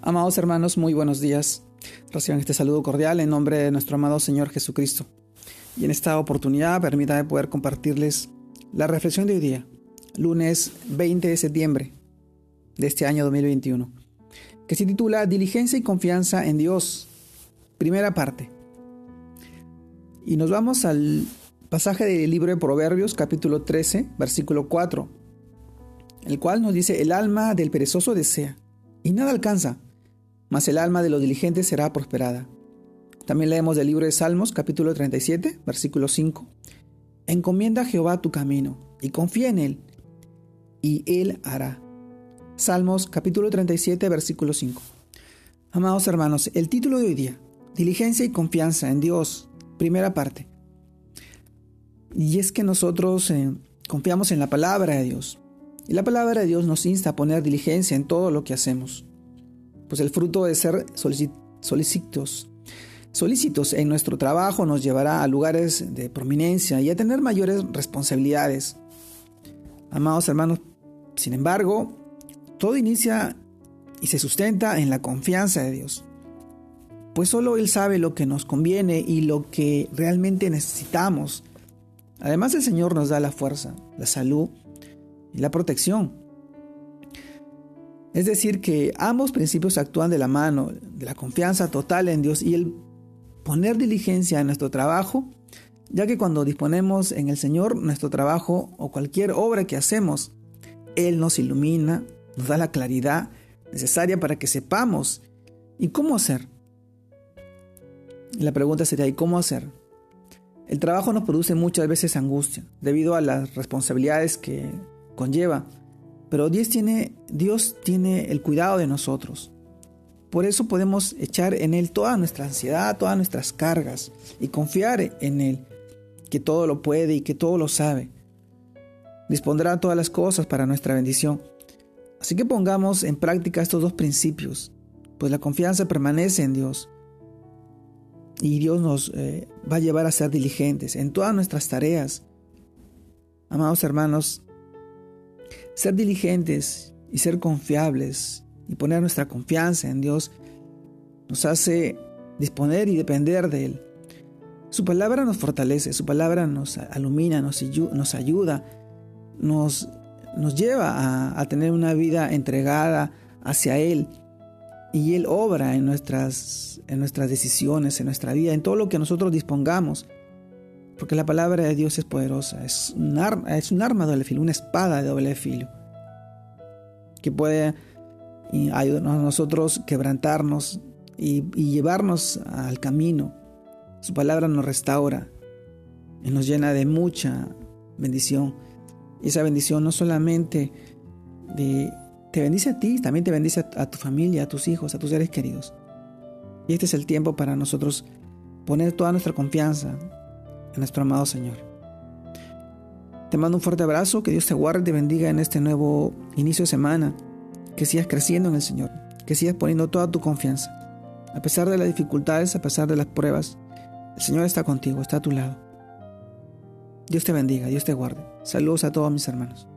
Amados hermanos, muy buenos días. Reciban este saludo cordial en nombre de nuestro amado Señor Jesucristo. Y en esta oportunidad permítanme poder compartirles la reflexión de hoy día, lunes 20 de septiembre de este año 2021, que se titula Diligencia y confianza en Dios. Primera parte. Y nos vamos al pasaje del libro de Proverbios, capítulo 13, versículo 4, el cual nos dice, el alma del perezoso desea y nada alcanza mas el alma de los diligentes será prosperada. También leemos del libro de Salmos, capítulo 37, versículo 5. Encomienda a Jehová tu camino y confía en él, y él hará. Salmos, capítulo 37, versículo 5. Amados hermanos, el título de hoy día, Diligencia y confianza en Dios, primera parte. Y es que nosotros eh, confiamos en la palabra de Dios. Y la palabra de Dios nos insta a poner diligencia en todo lo que hacemos pues el fruto de ser solicitos, solícitos en nuestro trabajo nos llevará a lugares de prominencia y a tener mayores responsabilidades. Amados hermanos, sin embargo, todo inicia y se sustenta en la confianza de Dios, pues solo Él sabe lo que nos conviene y lo que realmente necesitamos. Además el Señor nos da la fuerza, la salud y la protección es decir, que ambos principios actúan de la mano, de la confianza total en Dios y el poner diligencia en nuestro trabajo, ya que cuando disponemos en el Señor nuestro trabajo o cualquier obra que hacemos, Él nos ilumina, nos da la claridad necesaria para que sepamos y cómo hacer. la pregunta sería, ¿y cómo hacer? El trabajo nos produce muchas veces angustia debido a las responsabilidades que conlleva pero Dios tiene, Dios tiene el cuidado de nosotros. Por eso podemos echar en Él toda nuestra ansiedad, todas nuestras cargas y confiar en Él, que todo lo puede y que todo lo sabe. Dispondrá todas las cosas para nuestra bendición. Así que pongamos en práctica estos dos principios, pues la confianza permanece en Dios. Y Dios nos eh, va a llevar a ser diligentes en todas nuestras tareas. Amados hermanos, ser diligentes y ser confiables y poner nuestra confianza en Dios nos hace disponer y depender de Él. Su palabra nos fortalece, su palabra nos alumina, nos, ayuda, nos, nos lleva a, a, tener una vida entregada hacia Él. Y Él obra en nuestras, en nuestras decisiones, en nuestra vida, en todo lo que nosotros dispongamos. Porque la palabra de Dios es poderosa, es un, arma, es un arma de doble filo, una espada de doble filo, que puede ayudarnos a nosotros quebrantarnos y, llevarnos al camino. Su palabra nos restaura y nos llena de mucha bendición. Y esa bendición no solamente te bendice a ti, también te bendice a, a tu familia, a tus hijos, a tus seres queridos. Y este es el tiempo para nosotros poner toda nuestra confianza nuestro amado Señor. Te mando un fuerte abrazo, que Dios te guarde y te bendiga en este nuevo inicio de semana, que sigas creciendo en el Señor, que sigas poniendo toda tu confianza. A pesar de las dificultades, a pesar de las pruebas, el Señor está contigo, está a tu lado. Dios te bendiga, Dios te guarde. Saludos a todos mis hermanos.